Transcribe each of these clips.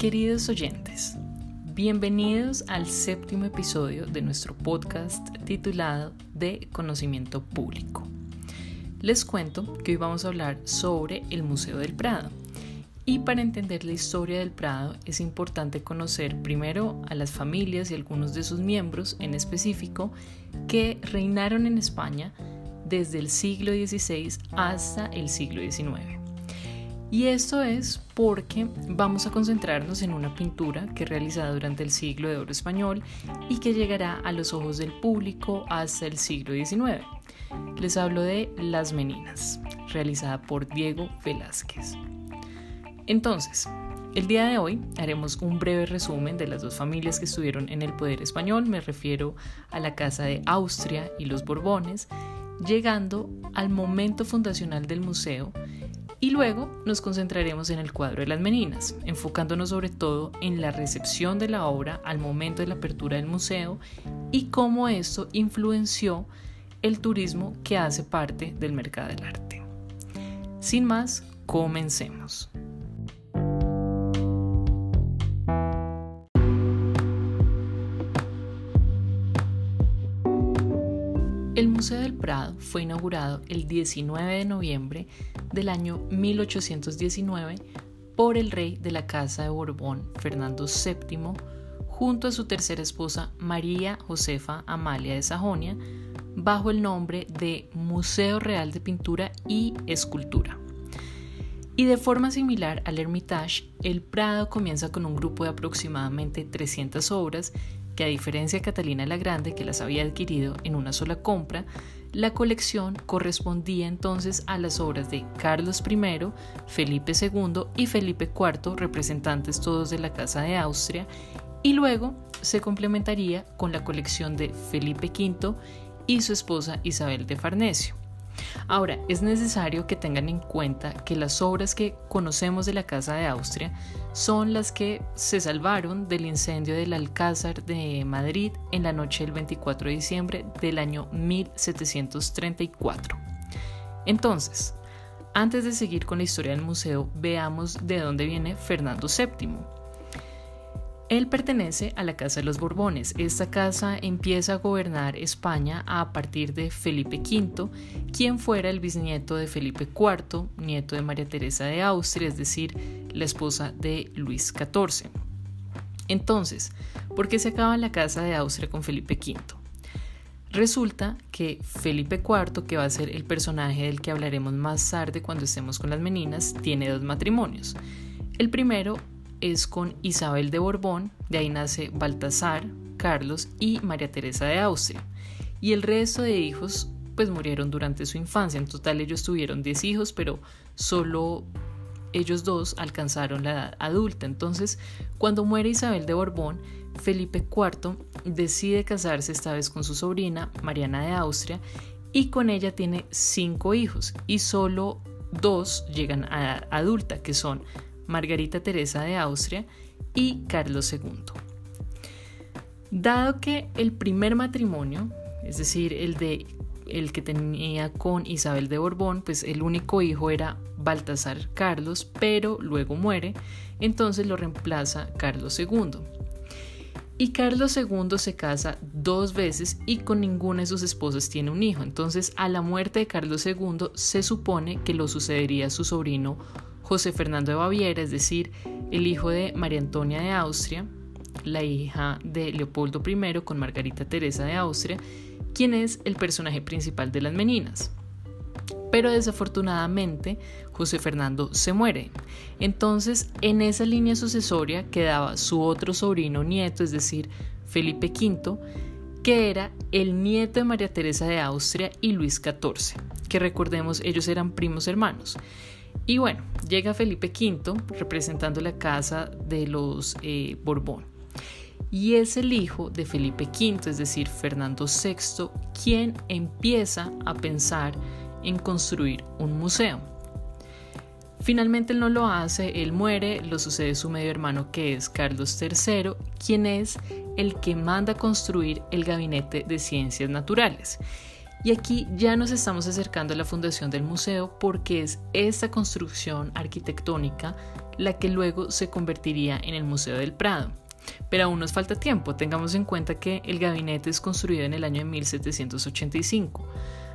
Queridos oyentes, bienvenidos al séptimo episodio de nuestro podcast titulado De Conocimiento Público. Les cuento que hoy vamos a hablar sobre el Museo del Prado. Y para entender la historia del Prado es importante conocer primero a las familias y algunos de sus miembros en específico que reinaron en España desde el siglo XVI hasta el siglo XIX. Y esto es porque vamos a concentrarnos en una pintura que realizada durante el siglo de oro español y que llegará a los ojos del público hasta el siglo XIX. Les hablo de Las Meninas, realizada por Diego Velázquez. Entonces, el día de hoy haremos un breve resumen de las dos familias que estuvieron en el poder español, me refiero a la Casa de Austria y los Borbones, llegando al momento fundacional del museo y luego nos concentraremos en el cuadro de las meninas, enfocándonos sobre todo en la recepción de la obra al momento de la apertura del museo y cómo esto influenció el turismo que hace parte del mercado del arte. Sin más, comencemos. Museo del Prado fue inaugurado el 19 de noviembre del año 1819 por el rey de la Casa de Borbón, Fernando VII, junto a su tercera esposa María Josefa Amalia de Sajonia, bajo el nombre de Museo Real de Pintura y Escultura. Y de forma similar al Hermitage, el Prado comienza con un grupo de aproximadamente 300 obras que a diferencia de Catalina la Grande, que las había adquirido en una sola compra, la colección correspondía entonces a las obras de Carlos I, Felipe II y Felipe IV, representantes todos de la Casa de Austria, y luego se complementaría con la colección de Felipe V y su esposa Isabel de Farnesio. Ahora, es necesario que tengan en cuenta que las obras que conocemos de la Casa de Austria son las que se salvaron del incendio del Alcázar de Madrid en la noche del 24 de diciembre del año 1734. Entonces, antes de seguir con la historia del museo, veamos de dónde viene Fernando VII. Él pertenece a la Casa de los Borbones. Esta casa empieza a gobernar España a partir de Felipe V, quien fuera el bisnieto de Felipe IV, nieto de María Teresa de Austria, es decir, la esposa de Luis XIV. Entonces, ¿por qué se acaba la Casa de Austria con Felipe V? Resulta que Felipe IV, que va a ser el personaje del que hablaremos más tarde cuando estemos con las meninas, tiene dos matrimonios. El primero es con Isabel de Borbón, de ahí nace Baltasar, Carlos y María Teresa de Austria. Y el resto de hijos pues murieron durante su infancia. En total ellos tuvieron 10 hijos, pero solo ellos dos alcanzaron la edad adulta. Entonces, cuando muere Isabel de Borbón, Felipe IV decide casarse esta vez con su sobrina, Mariana de Austria, y con ella tiene cinco hijos, y solo dos llegan a edad adulta, que son Margarita Teresa de Austria y Carlos II. Dado que el primer matrimonio, es decir, el de el que tenía con Isabel de Borbón, pues el único hijo era Baltasar Carlos, pero luego muere, entonces lo reemplaza Carlos II. Y Carlos II se casa dos veces y con ninguna de sus esposas tiene un hijo. Entonces, a la muerte de Carlos II se supone que lo sucedería su sobrino José Fernando de Baviera, es decir, el hijo de María Antonia de Austria, la hija de Leopoldo I con Margarita Teresa de Austria, quien es el personaje principal de las Meninas. Pero desafortunadamente José Fernando se muere. Entonces en esa línea sucesoria quedaba su otro sobrino nieto, es decir, Felipe V, que era el nieto de María Teresa de Austria y Luis XIV, que recordemos ellos eran primos hermanos. Y bueno, llega Felipe V representando la casa de los eh, Borbón. Y es el hijo de Felipe V, es decir, Fernando VI, quien empieza a pensar en construir un museo. Finalmente él no lo hace, él muere, lo sucede su medio hermano que es Carlos III, quien es el que manda construir el Gabinete de Ciencias Naturales. Y aquí ya nos estamos acercando a la fundación del museo porque es esta construcción arquitectónica la que luego se convertiría en el Museo del Prado. Pero aún nos falta tiempo, tengamos en cuenta que el gabinete es construido en el año de 1785.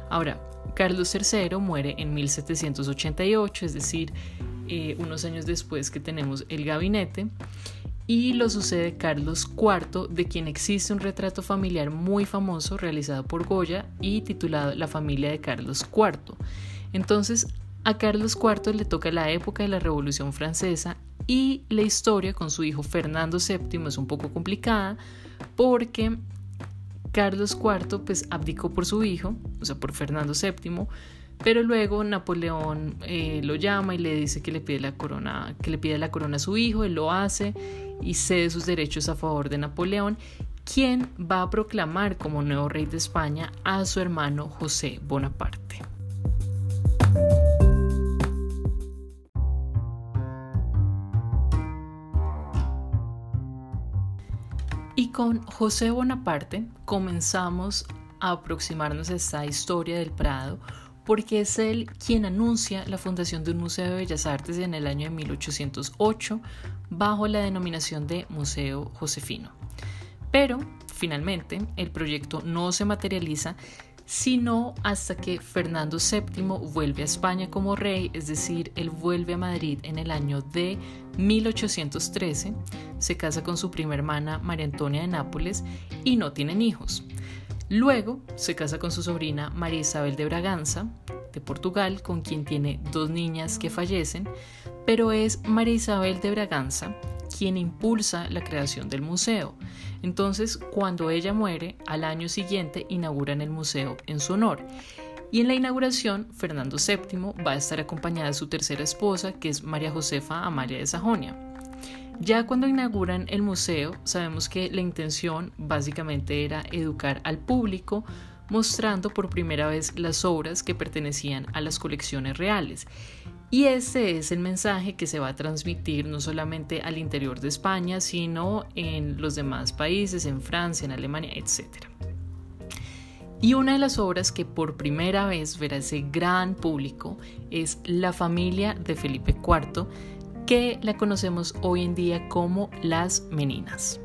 Ahora, Carlos III muere en 1788, es decir, eh, unos años después que tenemos el gabinete, y lo sucede Carlos IV, de quien existe un retrato familiar muy famoso realizado por Goya y titulado La familia de Carlos IV. Entonces, a Carlos IV le toca la época de la Revolución Francesa y la historia con su hijo Fernando VII es un poco complicada porque Carlos IV pues abdicó por su hijo, o sea, por Fernando VII, pero luego Napoleón eh, lo llama y le dice que le pide la corona, que le pide la corona a su hijo, él lo hace y cede sus derechos a favor de Napoleón, quien va a proclamar como nuevo rey de España a su hermano José Bonaparte. Y con José Bonaparte comenzamos a aproximarnos a esta historia del Prado porque es él quien anuncia la fundación de un Museo de Bellas Artes en el año de 1808 bajo la denominación de Museo Josefino. Pero, finalmente, el proyecto no se materializa sino hasta que Fernando VII vuelve a España como rey, es decir, él vuelve a Madrid en el año de 1813, se casa con su prima hermana María Antonia de Nápoles y no tienen hijos. Luego se casa con su sobrina María Isabel de Braganza, de Portugal, con quien tiene dos niñas que fallecen, pero es María Isabel de Braganza quien impulsa la creación del museo. Entonces, cuando ella muere, al año siguiente inauguran el museo en su honor. Y en la inauguración, Fernando VII va a estar acompañada de su tercera esposa, que es María Josefa Amalia de Sajonia. Ya cuando inauguran el museo, sabemos que la intención básicamente era educar al público, mostrando por primera vez las obras que pertenecían a las colecciones reales. Y ese es el mensaje que se va a transmitir no solamente al interior de España, sino en los demás países, en Francia, en Alemania, etc. Y una de las obras que por primera vez verá ese gran público es La familia de Felipe IV, que la conocemos hoy en día como Las Meninas.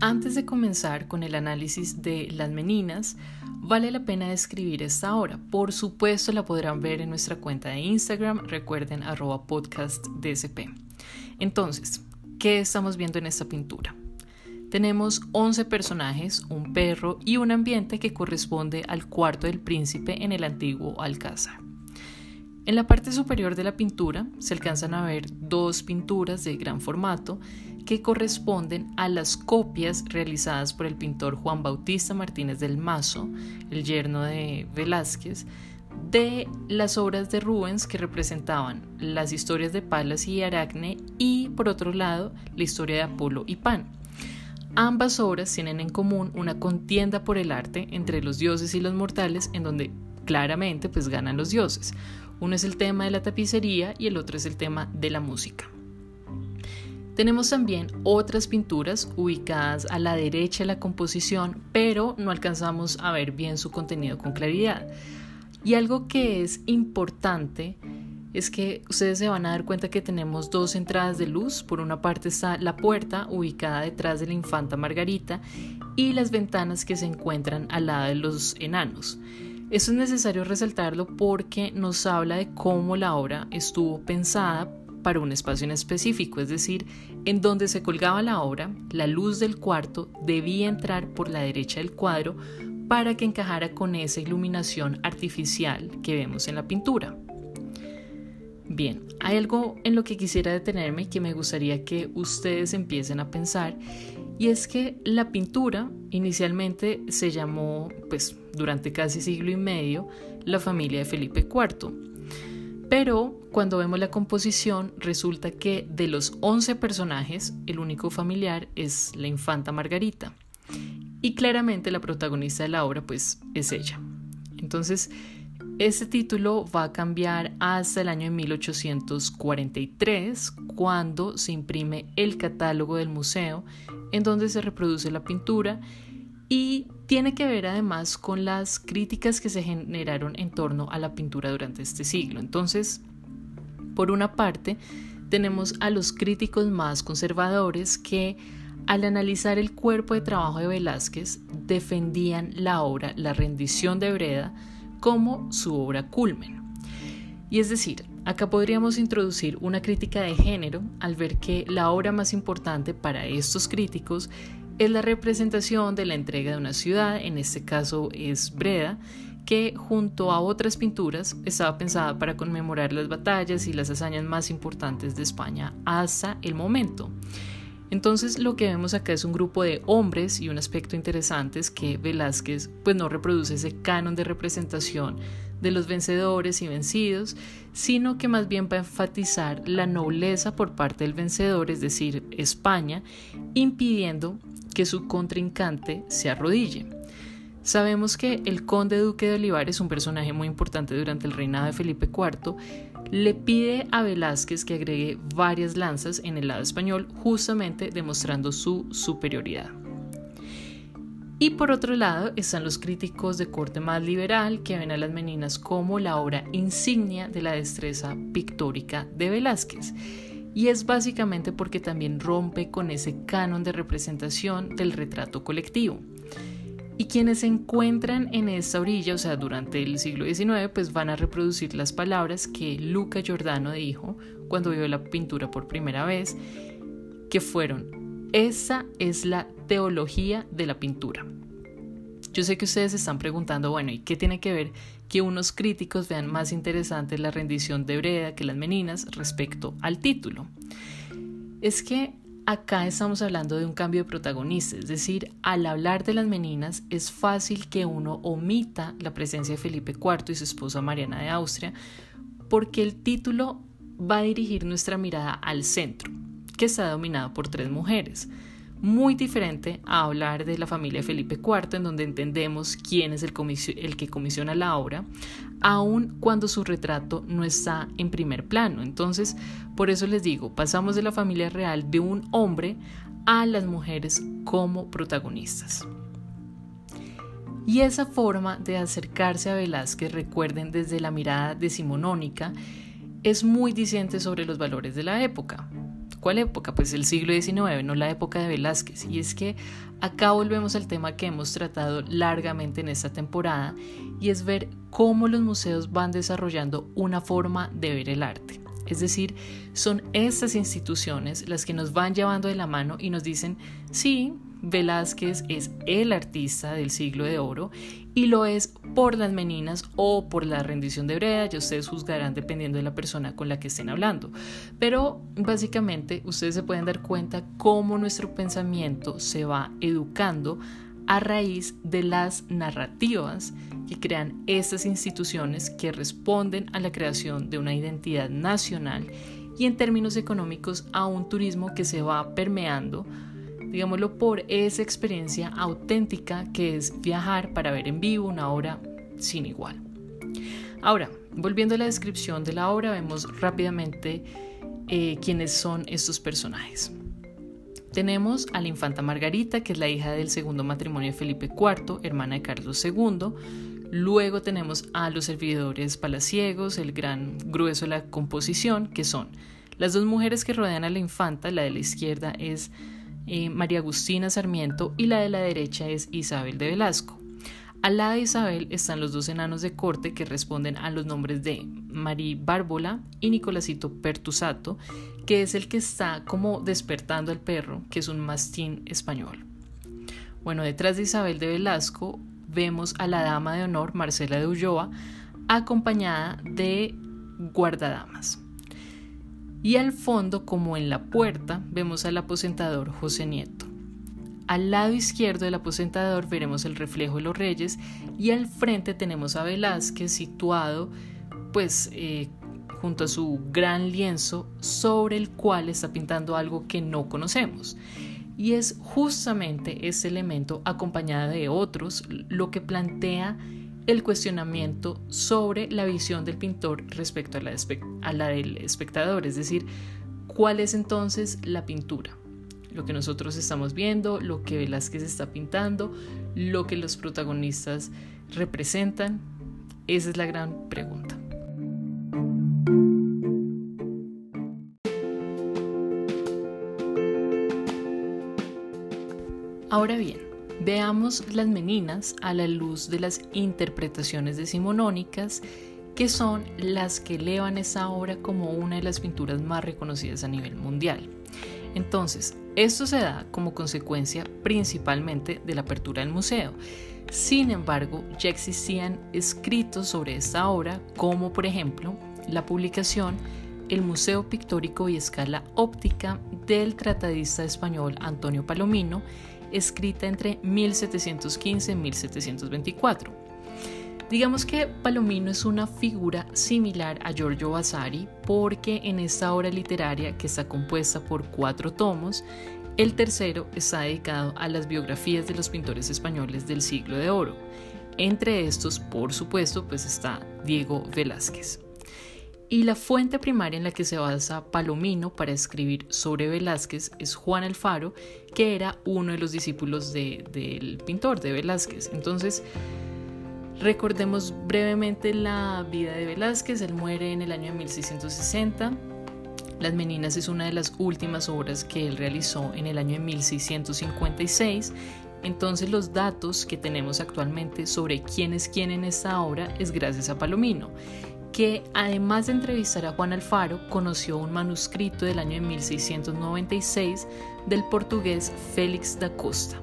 Antes de comenzar con el análisis de Las Meninas, vale la pena describir esta obra. Por supuesto la podrán ver en nuestra cuenta de Instagram, recuerden arroba podcast DSP. Entonces, ¿qué estamos viendo en esta pintura? Tenemos 11 personajes, un perro y un ambiente que corresponde al cuarto del príncipe en el antiguo Alcázar. En la parte superior de la pintura se alcanzan a ver dos pinturas de gran formato que corresponden a las copias realizadas por el pintor Juan Bautista Martínez del Mazo, el yerno de Velázquez, de las obras de Rubens que representaban las historias de Palas y Aracne y, por otro lado, la historia de Apolo y Pan. Ambas obras tienen en común una contienda por el arte entre los dioses y los mortales en donde claramente pues ganan los dioses. Uno es el tema de la tapicería y el otro es el tema de la música. Tenemos también otras pinturas ubicadas a la derecha de la composición, pero no alcanzamos a ver bien su contenido con claridad. Y algo que es importante es que ustedes se van a dar cuenta que tenemos dos entradas de luz. Por una parte está la puerta ubicada detrás de la infanta Margarita y las ventanas que se encuentran al lado de los enanos. Esto es necesario resaltarlo porque nos habla de cómo la obra estuvo pensada para un espacio en específico, es decir, en donde se colgaba la obra, la luz del cuarto debía entrar por la derecha del cuadro para que encajara con esa iluminación artificial que vemos en la pintura. Bien, hay algo en lo que quisiera detenerme que me gustaría que ustedes empiecen a pensar y es que la pintura inicialmente se llamó, pues durante casi siglo y medio, la familia de Felipe IV. Pero cuando vemos la composición resulta que de los 11 personajes, el único familiar es la infanta Margarita. Y claramente la protagonista de la obra pues es ella. Entonces, Este título va a cambiar hasta el año 1843, cuando se imprime el catálogo del museo, en donde se reproduce la pintura y tiene que ver además con las críticas que se generaron en torno a la pintura durante este siglo. Entonces, por una parte, tenemos a los críticos más conservadores que al analizar el cuerpo de trabajo de Velázquez defendían la obra La rendición de Breda, como su obra culmen. Y es decir, acá podríamos introducir una crítica de género al ver que la obra más importante para estos críticos es la representación de la entrega de una ciudad, en este caso es Breda, que junto a otras pinturas estaba pensada para conmemorar las batallas y las hazañas más importantes de España hasta el momento. Entonces lo que vemos acá es un grupo de hombres y un aspecto interesante es que Velázquez pues no reproduce ese canon de representación de los vencedores y vencidos, sino que más bien va a enfatizar la nobleza por parte del vencedor, es decir, España, impidiendo que su contrincante se arrodille. Sabemos que el conde duque de Olivares, un personaje muy importante durante el reinado de Felipe IV, le pide a Velázquez que agregue varias lanzas en el lado español, justamente demostrando su superioridad. Y por otro lado están los críticos de corte más liberal que ven a las meninas como la obra insignia de la destreza pictórica de Velázquez. Y es básicamente porque también rompe con ese canon de representación del retrato colectivo. Y quienes se encuentran en esta orilla, o sea, durante el siglo XIX, pues van a reproducir las palabras que Luca Giordano dijo cuando vio la pintura por primera vez, que fueron, esa es la teología de la pintura. Yo sé que ustedes se están preguntando, bueno, ¿y qué tiene que ver que unos críticos vean más interesante la rendición de Breda que las meninas respecto al título? Es que Acá estamos hablando de un cambio de protagonista, es decir, al hablar de las meninas es fácil que uno omita la presencia de Felipe IV y su esposa Mariana de Austria, porque el título va a dirigir nuestra mirada al centro, que está dominado por tres mujeres muy diferente a hablar de la familia de Felipe IV, en donde entendemos quién es el, que comisiona la obra, aun cuando su retrato no está en primer plano. Entonces, por eso les digo, pasamos de la familia real de un hombre a las mujeres como protagonistas. Y esa forma de acercarse a Velázquez, recuerden desde la mirada decimonónica, es muy diciente sobre los valores de la época. ¿Cuál época? Pues el siglo XIX, no la época de Velázquez. Y es que acá volvemos al tema que hemos tratado largamente en esta temporada y es ver cómo los museos van desarrollando una forma de ver el arte. Es decir, son estas instituciones las que nos van llevando de la mano y nos dicen, sí, Velázquez es el artista del siglo de oro y lo es por las meninas o por la rendición de Breda, ya ustedes juzgarán dependiendo de la persona con la que estén hablando. Pero básicamente ustedes se pueden dar cuenta cómo nuestro pensamiento se va educando a raíz de las narrativas que crean estas instituciones que responden a la creación de una identidad nacional y en términos económicos a un turismo que se va permeando digámoslo, por esa experiencia auténtica que es viajar para ver en vivo una obra sin igual. Ahora, volviendo a la descripción de la obra, vemos rápidamente eh, quiénes son estos personajes. Tenemos a la infanta Margarita, que es la hija del segundo matrimonio de Felipe IV, hermana de Carlos II. Luego tenemos a los servidores palaciegos, el gran grueso de la composición, que son las dos mujeres que rodean a la infanta. La de la izquierda es eh, María Agustina Sarmiento y la de la derecha es Isabel de Velasco. Al lado de Isabel están los dos enanos de corte que responden a los nombres de Marí Bárbola y Nicolásito Pertusato, que es el que está como despertando al perro, que es un mastín español. Bueno, detrás de Isabel de Velasco vemos a la dama de honor Marcela de Ulloa, acompañada de guardadamas. Y al fondo, como en la puerta, vemos al aposentador José Nieto. Al lado izquierdo del aposentador veremos el reflejo de los reyes y al frente tenemos a Velázquez situado pues eh, junto a su gran lienzo sobre el cual está pintando algo que no conocemos. Y es justamente ese elemento acompañado de otros lo que plantea el cuestionamiento sobre la visión del pintor respecto a la, del espectador, es decir, cuál es entonces la pintura lo que nosotros estamos viendo, lo que Velázquez está pintando, lo que los protagonistas representan? Esa es la gran pregunta. Ahora bien, veamos las meninas a la luz de las interpretaciones decimonónicas que son las que elevan esa obra como una de las pinturas más reconocidas a nivel mundial. Entonces, esto se da como consecuencia principalmente de la apertura del museo. Sin embargo, ya existían escritos sobre esta obra, como por ejemplo la publicación El Museo Pictórico y Escala Óptica del tratadista español Antonio Palomino, escrita entre 1715 y 1724. Digamos que Palomino es una figura similar a Giorgio Vasari porque en esta obra literaria que está compuesta por cuatro tomos, el tercero está dedicado a las biografías de los pintores españoles del siglo de oro. Entre estos, por supuesto, pues está Diego Velázquez. Y la fuente primaria en la que se basa Palomino para escribir sobre Velázquez es Juan Alfaro, que era uno de los discípulos del pintor de Velázquez. Entonces, Recordemos brevemente la vida de Velázquez, él muere en el año de 1660. Las Meninas es una de las últimas obras que él realizó en el año de 1656. Entonces los datos que tenemos actualmente sobre quién es quién en esta obra es gracias a Palomino, que además de entrevistar a Juan Alfaro, conoció un manuscrito del año de 1696 del portugués Félix da Costa.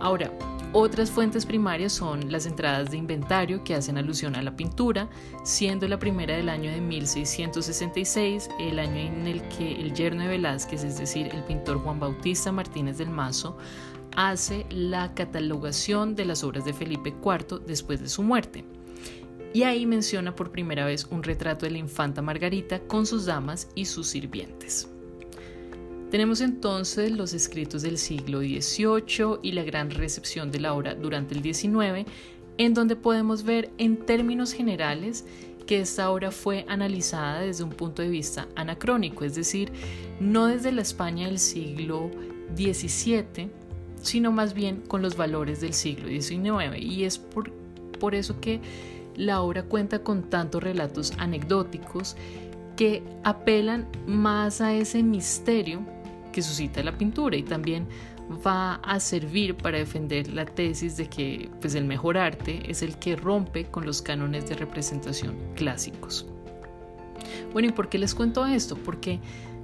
Ahora, otras fuentes primarias son las entradas de inventario que hacen alusión a la pintura, siendo la primera del año de 1666, el año en el que el yerno de Velázquez, es decir, el pintor Juan Bautista Martínez del Mazo, hace la catalogación de las obras de Felipe IV después de su muerte. Y ahí menciona por primera vez un retrato de la infanta Margarita con sus damas y sus sirvientes. Tenemos entonces los escritos del siglo XVIII y la gran recepción de la obra durante el XIX, en donde podemos ver en términos generales que esta obra fue analizada desde un punto de vista anacrónico, es decir, no desde la España del siglo XVII, sino más bien con los valores del siglo XIX. Y es por, por eso que la obra cuenta con tantos relatos anecdóticos que apelan más a ese misterio que suscita la pintura y también va a servir para defender la tesis de que pues, el mejor arte es el que rompe con los cánones de representación clásicos. Bueno, ¿y por qué les cuento esto? Porque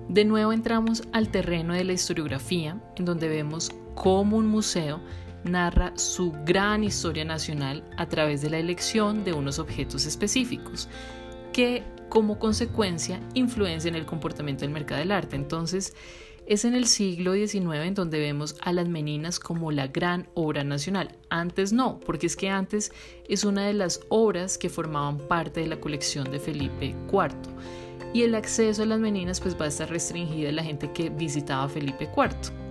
de nuevo entramos al terreno de la historiografía, en donde vemos cómo un museo narra su gran historia nacional a través de la elección de unos objetos específicos, que como consecuencia influencian el comportamiento del mercado del arte. Entonces, es en el siglo XIX en donde vemos a las Meninas como la gran obra nacional. Antes no, porque es que antes es una de las obras que formaban parte de la colección de Felipe IV. Y el acceso a las Meninas pues va a estar restringido a la gente que visitaba Felipe IV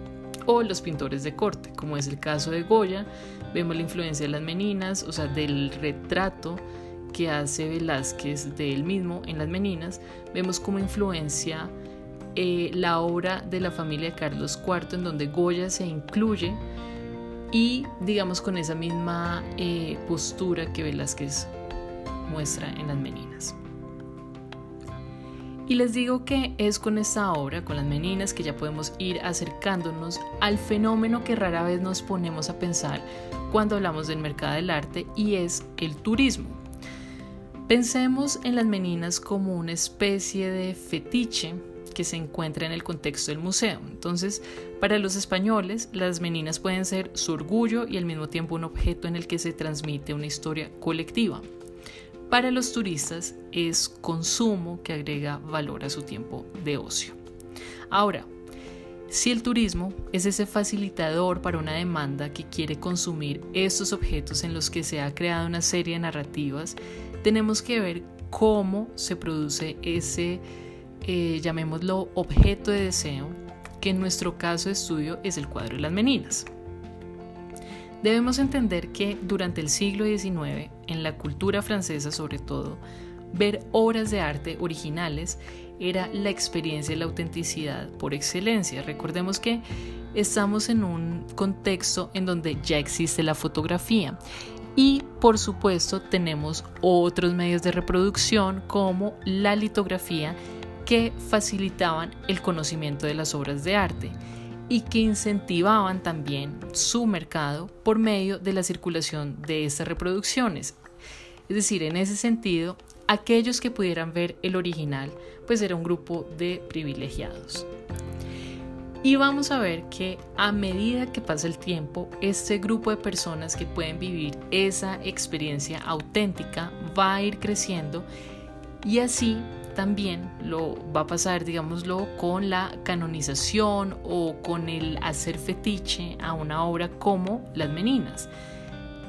o los pintores de corte, como es el caso de Goya. Vemos la influencia de las Meninas, o sea, del retrato que hace Velázquez de él mismo en las Meninas. Vemos como influencia eh, la obra de la familia de Carlos IV, en donde Goya se incluye y digamos con esa misma eh, postura que Velázquez muestra en las Meninas. Y les digo que es con esta obra, con las Meninas, que ya podemos ir acercándonos al fenómeno que rara vez nos ponemos a pensar cuando hablamos del mercado del arte y es el turismo. Pensemos en las Meninas como una especie de fetiche que se encuentra en el contexto del museo. Entonces, para los españoles, las meninas pueden ser su orgullo y al mismo tiempo un objeto en el que se transmite una historia colectiva. Para los turistas es consumo que agrega valor a su tiempo de ocio. Ahora, si el turismo es ese facilitador para una demanda que quiere consumir estos objetos en los que se ha creado una serie de narrativas, tenemos que ver cómo se produce ese eh, llamémoslo objeto de deseo, que en nuestro caso de estudio es el cuadro de las meninas. Debemos entender que durante el siglo XIX, en la cultura francesa sobre todo, ver obras de arte originales era la experiencia de la autenticidad por excelencia. Recordemos que estamos en un contexto en donde ya existe la fotografía y por supuesto tenemos otros medios de reproducción como la litografía que facilitaban el conocimiento de las obras de arte y que incentivaban también su mercado por medio de la circulación de estas reproducciones. Es decir, en ese sentido, aquellos que pudieran ver el original, pues era un grupo de privilegiados. Y vamos a ver que a medida que pasa el tiempo, este grupo de personas que pueden vivir esa experiencia auténtica va a ir creciendo y así también lo va a pasar, digámoslo, con la canonización o con el hacer fetiche a una obra como Las Meninas,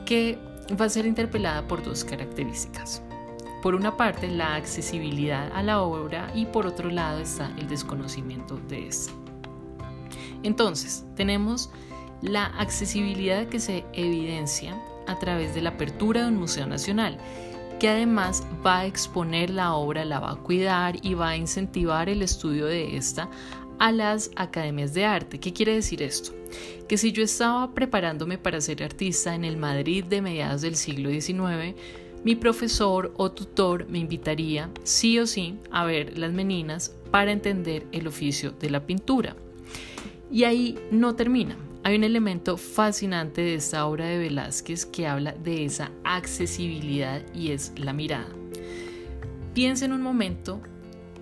que va a ser interpelada por dos características. Por una parte, la accesibilidad a la obra y por otro lado está el desconocimiento de esta. Entonces, tenemos la accesibilidad que se evidencia a través de la apertura de un museo nacional que además va a exponer la obra, la va a cuidar y va a incentivar el estudio de esta a las academias de arte. ¿Qué quiere decir esto? Que si yo estaba preparándome para ser artista en el Madrid de mediados del siglo XIX, mi profesor o tutor me invitaría sí o sí a ver las meninas para entender el oficio de la pintura. Y ahí no termina. Hay un elemento fascinante de esta obra de Velázquez que habla de esa accesibilidad y es la mirada. Piensa en un momento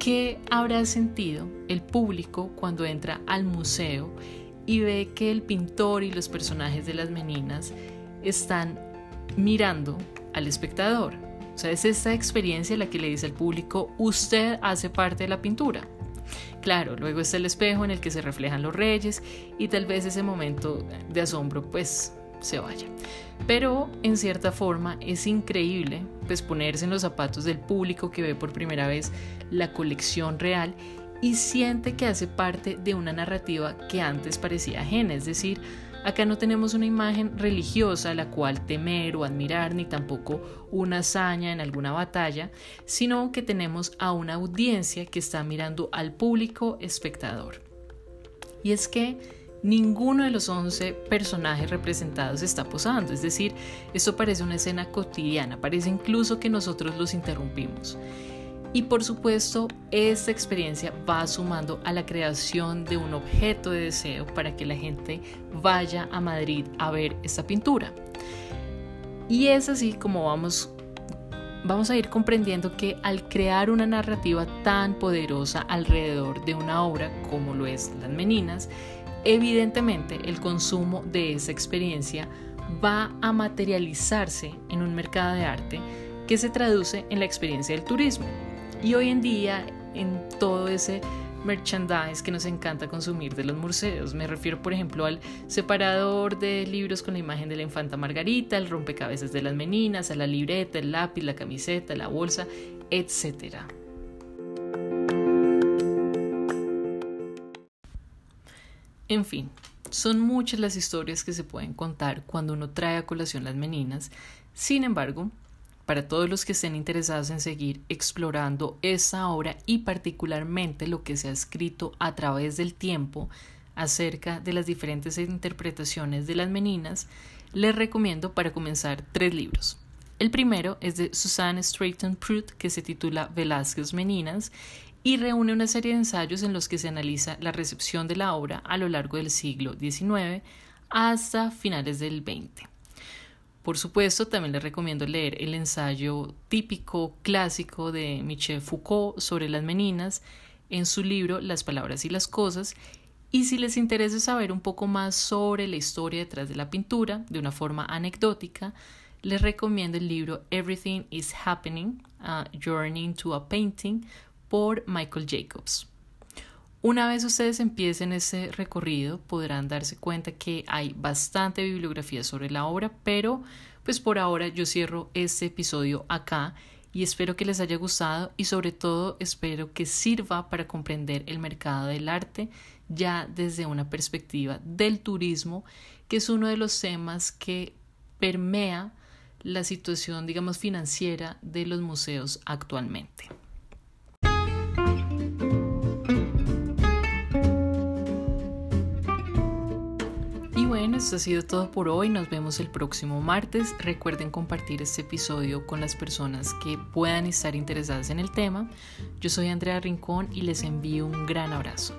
qué habrá sentido el público cuando entra al museo y ve que el pintor y los personajes de las meninas están mirando al espectador. O sea, es esta experiencia la que le dice al público, usted hace parte de la pintura. Claro, luego está el espejo en el que se reflejan los reyes y tal vez ese momento de asombro pues se vaya. Pero en cierta forma es increíble pues ponerse en los zapatos del público que ve por primera vez la colección real y siente que hace parte de una narrativa que antes parecía ajena, es decir, Acá no tenemos una imagen religiosa a la cual temer o admirar, ni tampoco una hazaña en alguna batalla, sino que tenemos a una audiencia que está mirando al público espectador. Y es que ninguno de los 11 personajes representados está posando, es decir, esto parece una escena cotidiana, parece incluso que nosotros los interrumpimos. Y por supuesto, esta experiencia va sumando a la creación de un objeto de deseo para que la gente vaya a Madrid a ver esta pintura. Y es así como vamos, vamos a ir comprendiendo que al crear una narrativa tan poderosa alrededor de una obra como lo es Las Meninas, evidentemente el consumo de esa experiencia va a materializarse en un mercado de arte que se traduce en la experiencia del turismo. Y hoy en día, en todo ese merchandise que nos encanta consumir de los museos. Me refiero, por ejemplo, al separador de libros con la imagen de la infanta Margarita, el rompecabezas de las meninas, a la libreta, el lápiz, la camiseta, la bolsa, etc. En fin, son muchas las historias que se pueden contar cuando uno trae a colación las meninas. Sin embargo, para todos los que estén interesados en seguir explorando esa obra y particularmente lo que se ha escrito a través del tiempo acerca de las diferentes interpretaciones de las meninas, les recomiendo para comenzar tres libros. El primero es de Susanne Strayton Pruitt que se titula Velázquez Meninas y reúne una serie de ensayos en los que se analiza la recepción de la obra a lo largo del siglo XIX hasta finales del XX. Por supuesto, también les recomiendo leer el ensayo típico clásico de Michel Foucault sobre las meninas en su libro Las palabras y las cosas. Y si les interesa saber un poco más sobre la historia detrás de la pintura, de una forma anecdótica, les recomiendo el libro Everything is Happening, a Journey into a Painting por Michael Jacobs. Una vez ustedes empiecen ese recorrido, podrán darse cuenta que hay bastante bibliografía sobre la obra, pero pues por ahora yo cierro este episodio acá y espero que les haya gustado y sobre todo espero que sirva para comprender el mercado del arte ya desde una perspectiva del turismo que es uno de los temas que permea la situación, digamos, financiera de los museos actualmente. Bueno, esto ha sido todo por hoy. Nos vemos el próximo martes. Recuerden compartir este episodio con las personas que puedan estar interesadas en el tema. Yo soy Andrea Rincón y les envío un gran abrazo.